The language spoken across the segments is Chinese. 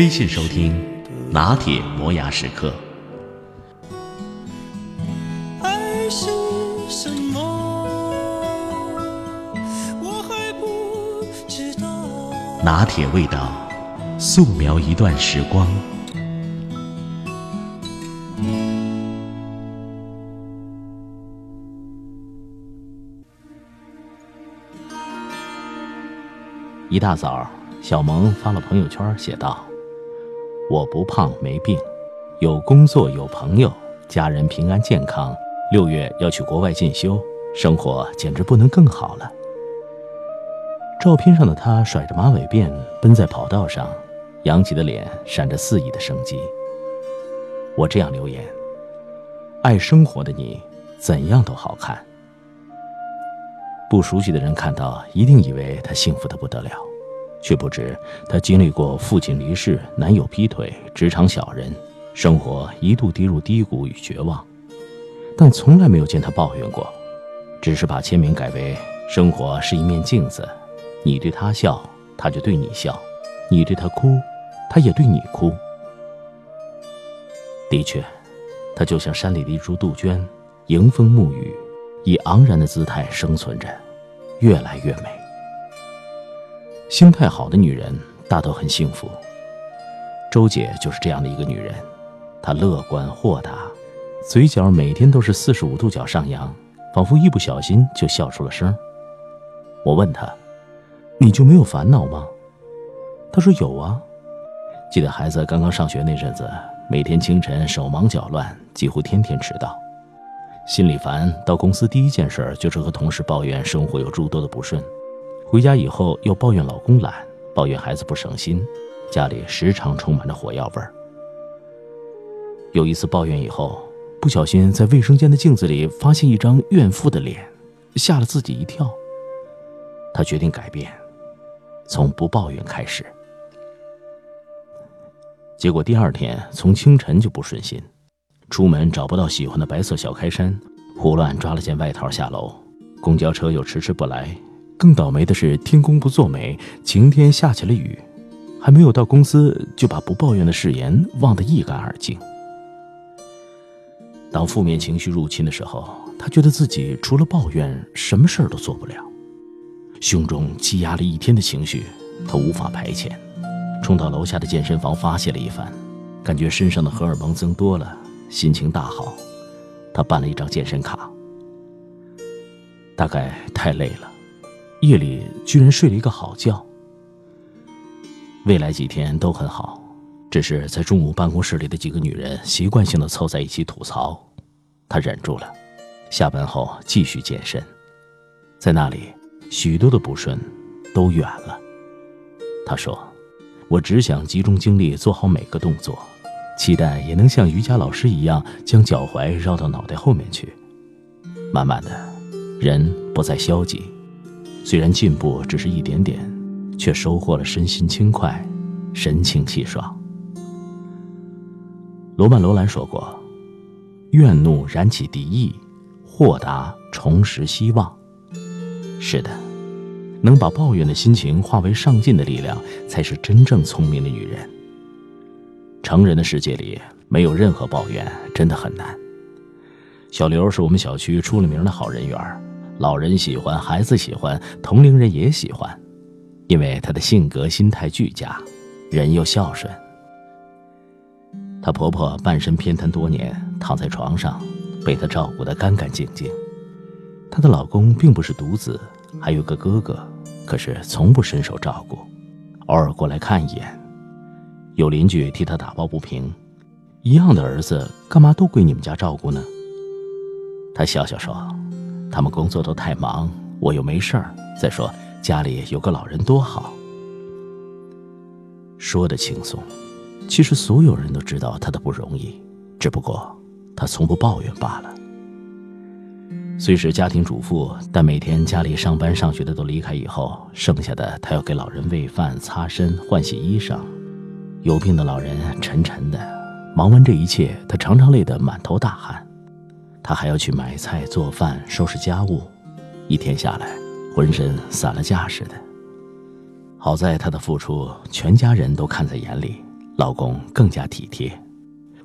微信收听拿铁磨牙时刻。爱是什么？我还不知道。拿铁味道，素描一段时光。一大早。小萌发了朋友圈，写道：“我不胖没病，有工作有朋友，家人平安健康。六月要去国外进修，生活简直不能更好了。”照片上的他甩着马尾辫奔在跑道上，扬起的脸闪着肆意的生机。我这样留言：“爱生活的你，怎样都好看。”不熟悉的人看到，一定以为他幸福的不得了。却不知，她经历过父亲离世、男友劈腿、职场小人，生活一度跌入低谷与绝望，但从来没有见她抱怨过，只是把签名改为“生活是一面镜子，你对他笑，他就对你笑；你对他哭，他也对你哭。”的确，她就像山里的一株杜鹃，迎风沐雨，以昂然的姿态生存着，越来越美。心态好的女人大都很幸福。周姐就是这样的一个女人，她乐观豁达，嘴角每天都是四十五度角上扬，仿佛一不小心就笑出了声。我问她：“你就没有烦恼吗？”她说：“有啊。记得孩子刚刚上学那阵子，每天清晨手忙脚乱，几乎天天迟到，心里烦。到公司第一件事就是和同事抱怨生活有诸多的不顺。”回家以后又抱怨老公懒，抱怨孩子不省心，家里时常充满着火药味儿。有一次抱怨以后，不小心在卫生间的镜子里发现一张怨妇的脸，吓了自己一跳。他决定改变，从不抱怨开始。结果第二天从清晨就不顺心，出门找不到喜欢的白色小开衫，胡乱抓了件外套下楼，公交车又迟迟不来。更倒霉的是，天公不作美，晴天下起了雨，还没有到公司，就把不抱怨的誓言忘得一干二净。当负面情绪入侵的时候，他觉得自己除了抱怨，什么事儿都做不了，胸中积压了一天的情绪，他无法排遣，冲到楼下的健身房发泄了一番，感觉身上的荷尔蒙增多了，心情大好，他办了一张健身卡。大概太累了。夜里居然睡了一个好觉。未来几天都很好，只是在中午办公室里的几个女人习惯性的凑在一起吐槽，他忍住了。下班后继续健身，在那里许多的不顺都远了。他说：“我只想集中精力做好每个动作，期待也能像瑜伽老师一样将脚踝绕到脑袋后面去。慢慢的，人不再消极。”虽然进步只是一点点，却收获了身心轻快、神清气爽。罗曼·罗兰说过：“怨怒燃起敌意，豁达重拾希望。”是的，能把抱怨的心情化为上进的力量，才是真正聪明的女人。成人的世界里，没有任何抱怨，真的很难。小刘是我们小区出了名的好人缘。老人喜欢，孩子喜欢，同龄人也喜欢，因为她的性格心态俱佳，人又孝顺。她婆婆半身偏瘫多年，躺在床上，被她照顾得干干净净。她的老公并不是独子，还有个哥哥，可是从不伸手照顾，偶尔过来看一眼。有邻居替她打抱不平：“一样的儿子，干嘛都归你们家照顾呢？”她笑笑说。他们工作都太忙，我又没事儿。再说家里有个老人多好。说的轻松，其实所有人都知道他的不容易，只不过他从不抱怨罢了。虽是家庭主妇，但每天家里上班上学的都离开以后，剩下的他要给老人喂饭、擦身、换洗衣裳。有病的老人沉沉的，忙完这一切，他常常累得满头大汗。她还要去买菜、做饭、收拾家务，一天下来，浑身散了架似的。好在她的付出，全家人都看在眼里，老公更加体贴，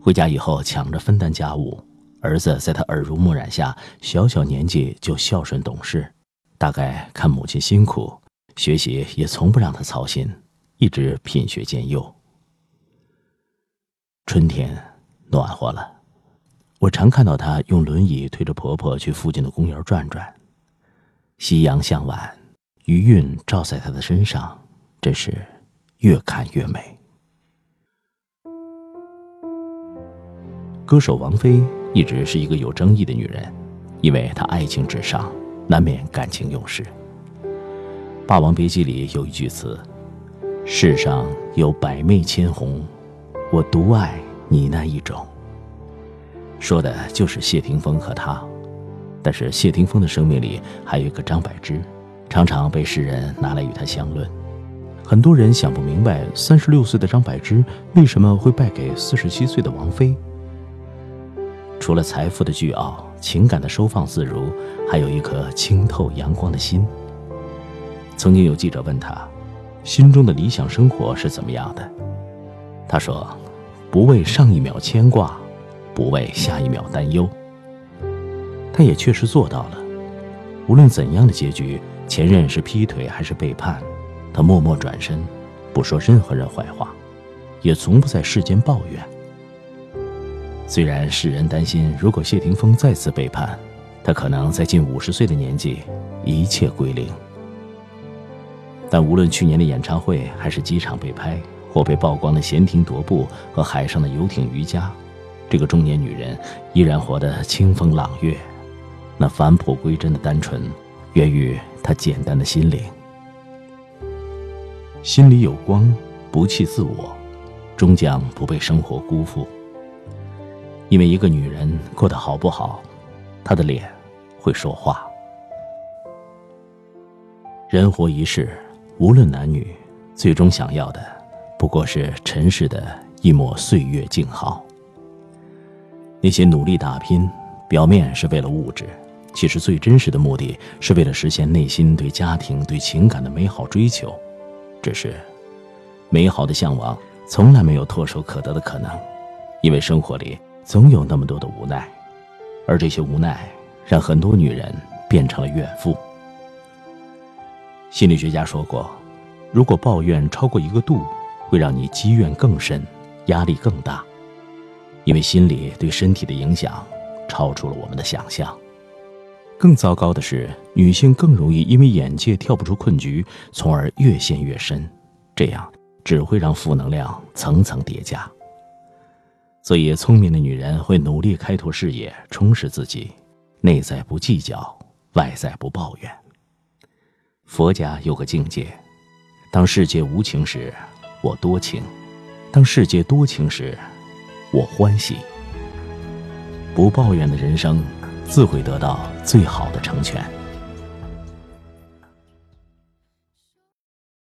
回家以后抢着分担家务。儿子在他耳濡目染下，小小年纪就孝顺懂事，大概看母亲辛苦，学习也从不让他操心，一直品学兼优。春天暖和了，我常看到她用轮椅推着婆婆去附近的公园转转。夕阳向晚，余韵照在她的身上，真是越看越美。歌手王菲。一直是一个有争议的女人，因为她爱情至上，难免感情用事。《霸王别姬》里有一句词：“世上有百媚千红，我独爱你那一种。”说的就是谢霆锋和她。但是谢霆锋的生命里还有一个张柏芝，常常被世人拿来与他相论。很多人想不明白，三十六岁的张柏芝为什么会败给四十七岁的王菲。除了财富的巨傲，情感的收放自如，还有一颗清透阳光的心。曾经有记者问他，心中的理想生活是怎么样的？他说：“不为上一秒牵挂，不为下一秒担忧。”他也确实做到了。无论怎样的结局，前任是劈腿还是背叛，他默默转身，不说任何人坏话，也从不在世间抱怨。虽然世人担心，如果谢霆锋再次背叛，他可能在近五十岁的年纪一切归零。但无论去年的演唱会，还是机场被拍或被曝光的闲庭踱步和海上的游艇瑜伽，这个中年女人依然活得清风朗月。那返璞归真的单纯，源于她简单的心灵。心里有光，不弃自我，终将不被生活辜负。因为一个女人过得好不好，她的脸会说话。人活一世，无论男女，最终想要的不过是尘世的一抹岁月静好。那些努力打拼，表面是为了物质，其实最真实的目的是为了实现内心对家庭、对情感的美好追求。只是，美好的向往从来没有唾手可得的可能，因为生活里。总有那么多的无奈，而这些无奈让很多女人变成了怨妇。心理学家说过，如果抱怨超过一个度，会让你积怨更深，压力更大，因为心理对身体的影响超出了我们的想象。更糟糕的是，女性更容易因为眼界跳不出困局，从而越陷越深，这样只会让负能量层层叠加。所以，聪明的女人会努力开拓视野，充实自己，内在不计较，外在不抱怨。佛家有个境界：当世界无情时，我多情；当世界多情时，我欢喜。不抱怨的人生，自会得到最好的成全。